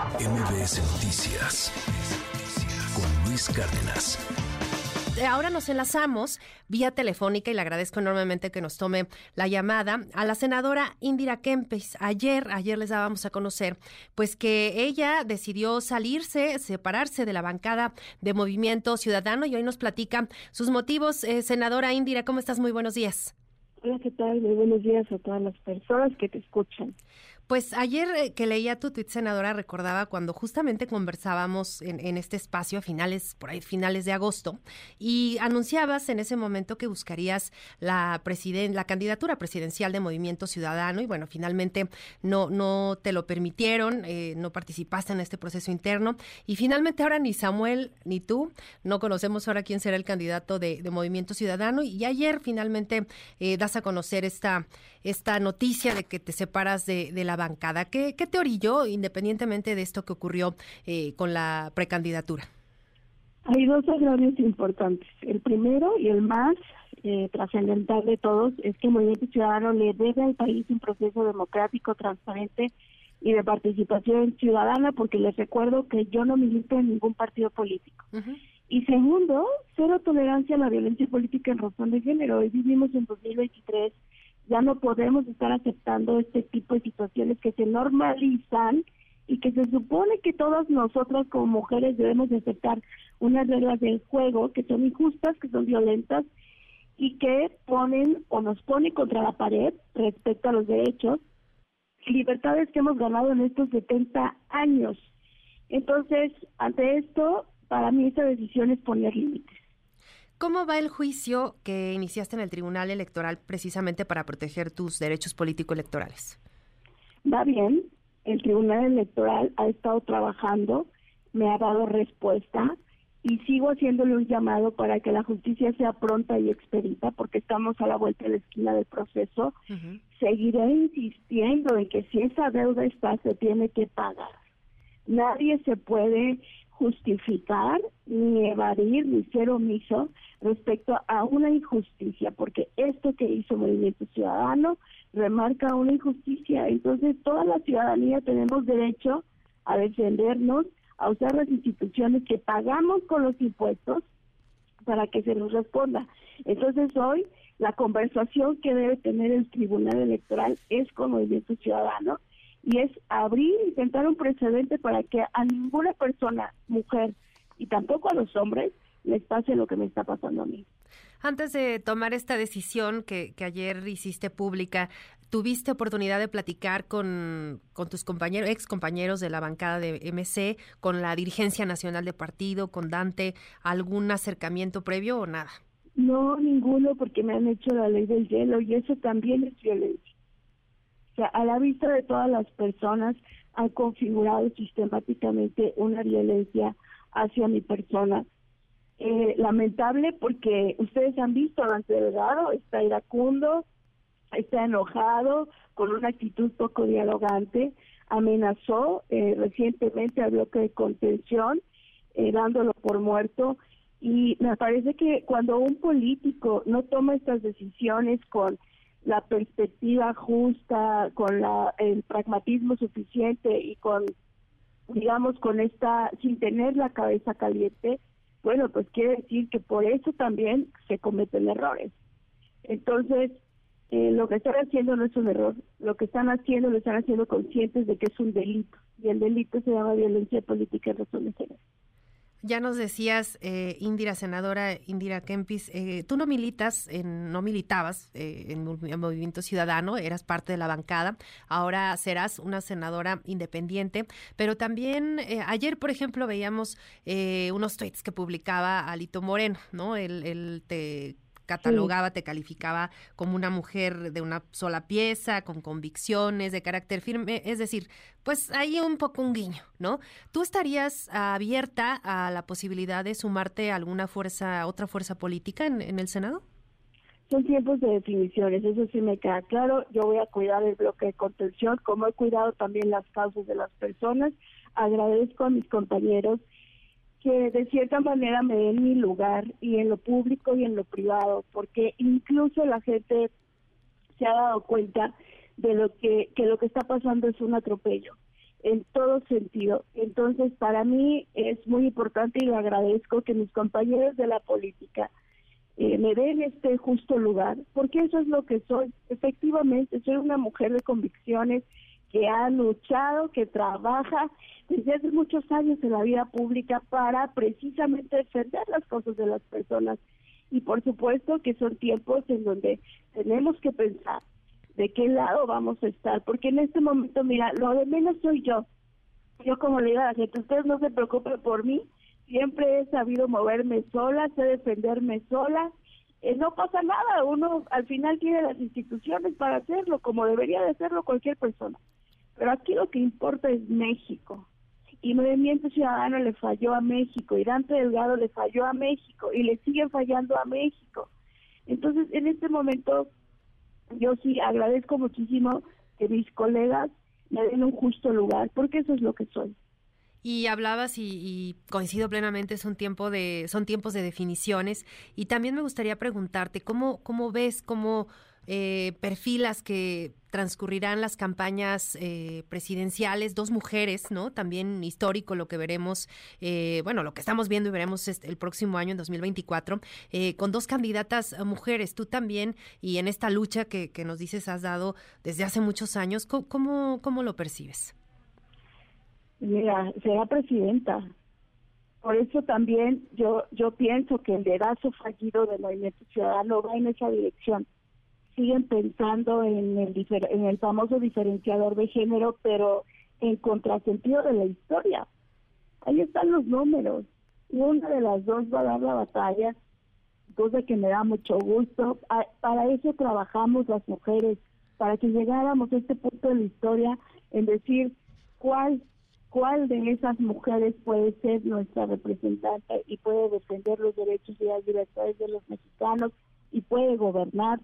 MBS Noticias con Luis Cárdenas. Eh, ahora nos enlazamos vía telefónica y le agradezco enormemente que nos tome la llamada a la senadora Indira Kempes. Ayer, ayer les dábamos a conocer pues que ella decidió salirse, separarse de la bancada de Movimiento Ciudadano y hoy nos platica sus motivos. Eh, senadora Indira, ¿cómo estás? Muy buenos días. Hola, ¿qué tal? Muy buenos días a todas las personas que te escuchan. Pues ayer eh, que leía tu tweet, senadora, recordaba cuando justamente conversábamos en, este espacio a finales, por ahí finales de agosto, y anunciabas en ese momento que buscarías la presiden la candidatura presidencial de Movimiento Ciudadano, y bueno, finalmente no, no te lo permitieron, eh, no participaste en este proceso interno, y finalmente ahora ni Samuel ni tú no conocemos ahora quién será el candidato de, Movimiento Ciudadano, y ayer finalmente eh, das a conocer esta, esta noticia de que te separas de, de la bancada. ¿Qué, qué te orilló, independientemente de esto que ocurrió eh, con la precandidatura? Hay dos agravios importantes. El primero y el más eh, trascendental de todos es que el Movimiento Ciudadano le debe al país un proceso democrático, transparente y de participación ciudadana, porque les recuerdo que yo no milito en ningún partido político. Y segundo, cero tolerancia a la violencia política en razón de género. Hoy vivimos en 2023 ya no podemos estar aceptando este tipo de situaciones que se normalizan y que se supone que todas nosotras como mujeres debemos aceptar unas reglas del juego que son injustas, que son violentas y que ponen o nos ponen contra la pared respecto a los derechos, libertades que hemos ganado en estos 70 años. Entonces, ante esto, para mí esta decisión es poner límites. ¿Cómo va el juicio que iniciaste en el Tribunal Electoral precisamente para proteger tus derechos político-electorales? Va bien. El Tribunal Electoral ha estado trabajando, me ha dado respuesta y sigo haciéndole un llamado para que la justicia sea pronta y expedita porque estamos a la vuelta de la esquina del proceso. Seguiré insistiendo en que si esa deuda está, se tiene que pagar. Nadie se puede justificar, ni evadir, ni ser omiso respecto a una injusticia, porque esto que hizo Movimiento Ciudadano remarca una injusticia. Entonces, toda la ciudadanía tenemos derecho a defendernos, a usar las instituciones que pagamos con los impuestos para que se nos responda. Entonces, hoy la conversación que debe tener el Tribunal Electoral es con Movimiento Ciudadano y es abrir y intentar un precedente para que a ninguna persona, mujer y tampoco a los hombres, les pase lo que me está pasando a mí. Antes de tomar esta decisión que, que ayer hiciste pública, ¿tuviste oportunidad de platicar con, con tus compañeros, ex compañeros de la bancada de MC, con la dirigencia nacional de partido, con Dante, algún acercamiento previo o nada? No, ninguno, porque me han hecho la ley del hielo y eso también es violencia a la vista de todas las personas han configurado sistemáticamente una violencia hacia mi persona. Eh, lamentable porque ustedes han visto a Delgado, está iracundo, está enojado, con una actitud poco dialogante, amenazó eh, recientemente al bloque de contención, eh, dándolo por muerto. Y me parece que cuando un político no toma estas decisiones con la perspectiva justa, con la, el pragmatismo suficiente y con, digamos, con esta, sin tener la cabeza caliente, bueno, pues quiere decir que por eso también se cometen errores. Entonces, eh, lo que están haciendo no es un error, lo que están haciendo lo están haciendo conscientes de que es un delito, y el delito se llama violencia política y razón ya nos decías, eh, Indira, senadora Indira Kempis, eh, tú no militas, en, no militabas eh, en el Movimiento Ciudadano, eras parte de la bancada, ahora serás una senadora independiente, pero también eh, ayer, por ejemplo, veíamos unos tweets que publicaba Alito Moreno, ¿no? El, el te catalogaba, te calificaba como una mujer de una sola pieza, con convicciones, de carácter firme, es decir, pues ahí un poco un guiño, ¿no? ¿Tú estarías abierta a la posibilidad de sumarte a alguna fuerza, otra fuerza política en, en el Senado? Son tiempos de definiciones, eso sí me queda claro. Yo voy a cuidar el bloque de contención, como he cuidado también las causas de las personas. Agradezco a mis compañeros que de cierta manera me den mi lugar y en lo público y en lo privado, porque incluso la gente se ha dado cuenta de lo que, que lo que está pasando es un atropello en todo sentido. Entonces, para mí es muy importante y le agradezco que mis compañeros de la política eh, me den este justo lugar, porque eso es lo que soy. Efectivamente, soy una mujer de convicciones que ha luchado, que trabaja desde hace muchos años en la vida pública para precisamente defender las cosas de las personas. Y por supuesto que son tiempos en donde tenemos que pensar de qué lado vamos a estar, porque en este momento, mira, lo de menos soy yo. Yo como le digo a la gente, ustedes no se preocupen por mí, siempre he sabido moverme sola, sé defenderme sola, eh, no pasa nada, uno al final tiene las instituciones para hacerlo, como debería de hacerlo cualquier persona. Pero aquí lo que importa es México. Y Movimiento Ciudadano le falló a México, y Dante Delgado le falló a México, y le siguen fallando a México. Entonces, en este momento, yo sí agradezco muchísimo que mis colegas me den un justo lugar, porque eso es lo que soy. Y hablabas y, coincido plenamente, es un tiempo de, son tiempos de definiciones. Y también me gustaría preguntarte, ¿cómo, cómo ves, cómo eh, perfilas que transcurrirán las campañas eh, presidenciales, dos mujeres, ¿no? También histórico lo que veremos, eh, bueno, lo que estamos viendo y veremos este, el próximo año, en 2024, con dos candidatas mujeres, tú también, y en esta lucha que, que, nos dices has dado desde hace muchos años, ¿cómo, cómo lo percibes? Mira, será presidenta. Por eso también yo yo pienso que el dedazo fallido del Movimiento Ciudadano va en esa dirección siguen pensando en el, en el famoso diferenciador de género, pero en contrasentido de la historia. Ahí están los números. Una de las dos va a dar la batalla, cosa que me da mucho gusto. Para eso trabajamos las mujeres, para que llegáramos a este punto de la historia en decir cuál cuál de esas mujeres puede ser nuestra representante y puede defender los derechos y las libertades de los mexicanos y puede gobernar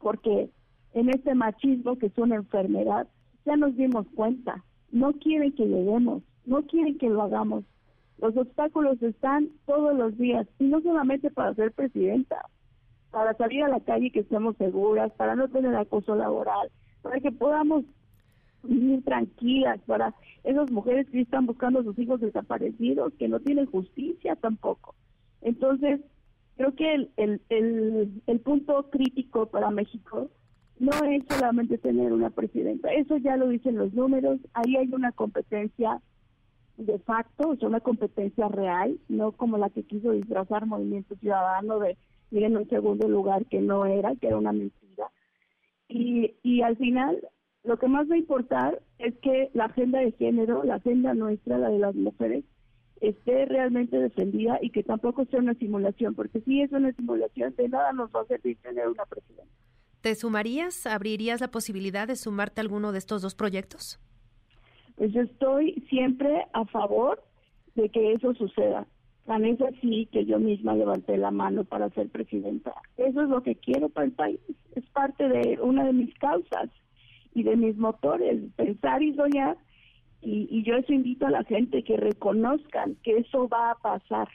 porque en este machismo que es una enfermedad, ya nos dimos cuenta, no quieren que lleguemos, no quieren que lo hagamos. Los obstáculos están todos los días, y no solamente para ser presidenta, para salir a la calle y que estemos seguras, para no tener acoso laboral, para que podamos vivir tranquilas, para esas mujeres que están buscando a sus hijos desaparecidos, que no tienen justicia tampoco. Entonces, creo que el, el, el, punto crítico para México no es solamente tener una presidenta, eso ya lo dicen los números, ahí hay una competencia de facto, es una competencia real, no como la que quiso disfrazar Movimiento Ciudadano de ir en un segundo lugar que no era, que era una mentira. Y, y al final, lo que más va a importar es que la agenda de género, la agenda nuestra, la de las mujeres, esté realmente defendida y que tampoco sea una simulación, porque si es una simulación, de nada nos va a servir tener una presidenta. ¿Te sumarías, abrirías la posibilidad de sumarte a alguno de estos dos proyectos? Pues yo estoy siempre a favor de que eso suceda. Tan es así que yo misma levanté la mano para ser presidenta. Eso es lo que quiero para el país. Es parte de una de mis causas y de mis motores, pensar y soñar y, yo eso invito a la gente que reconozcan que eso va a pasar.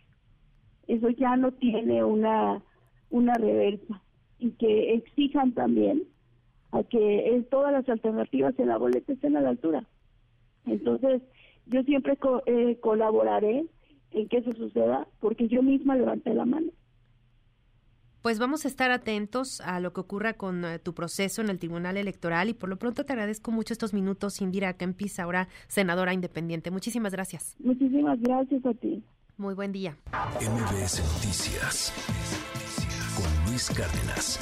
Eso ya no tiene una, una reversa. Y que exijan también a que todas las alternativas en la boleta estén a la altura. Entonces, yo siempre eh, colaboraré en que eso suceda porque yo misma levanté la mano. Pues vamos a estar atentos a lo que ocurra con eh, tu proceso en el Tribunal Electoral y por lo pronto te agradezco mucho estos minutos, Indira Kempis, ahora senadora independiente. Muchísimas gracias. Muchísimas gracias a ti. Muy buen día. MBS Noticias con Luis Cárdenas.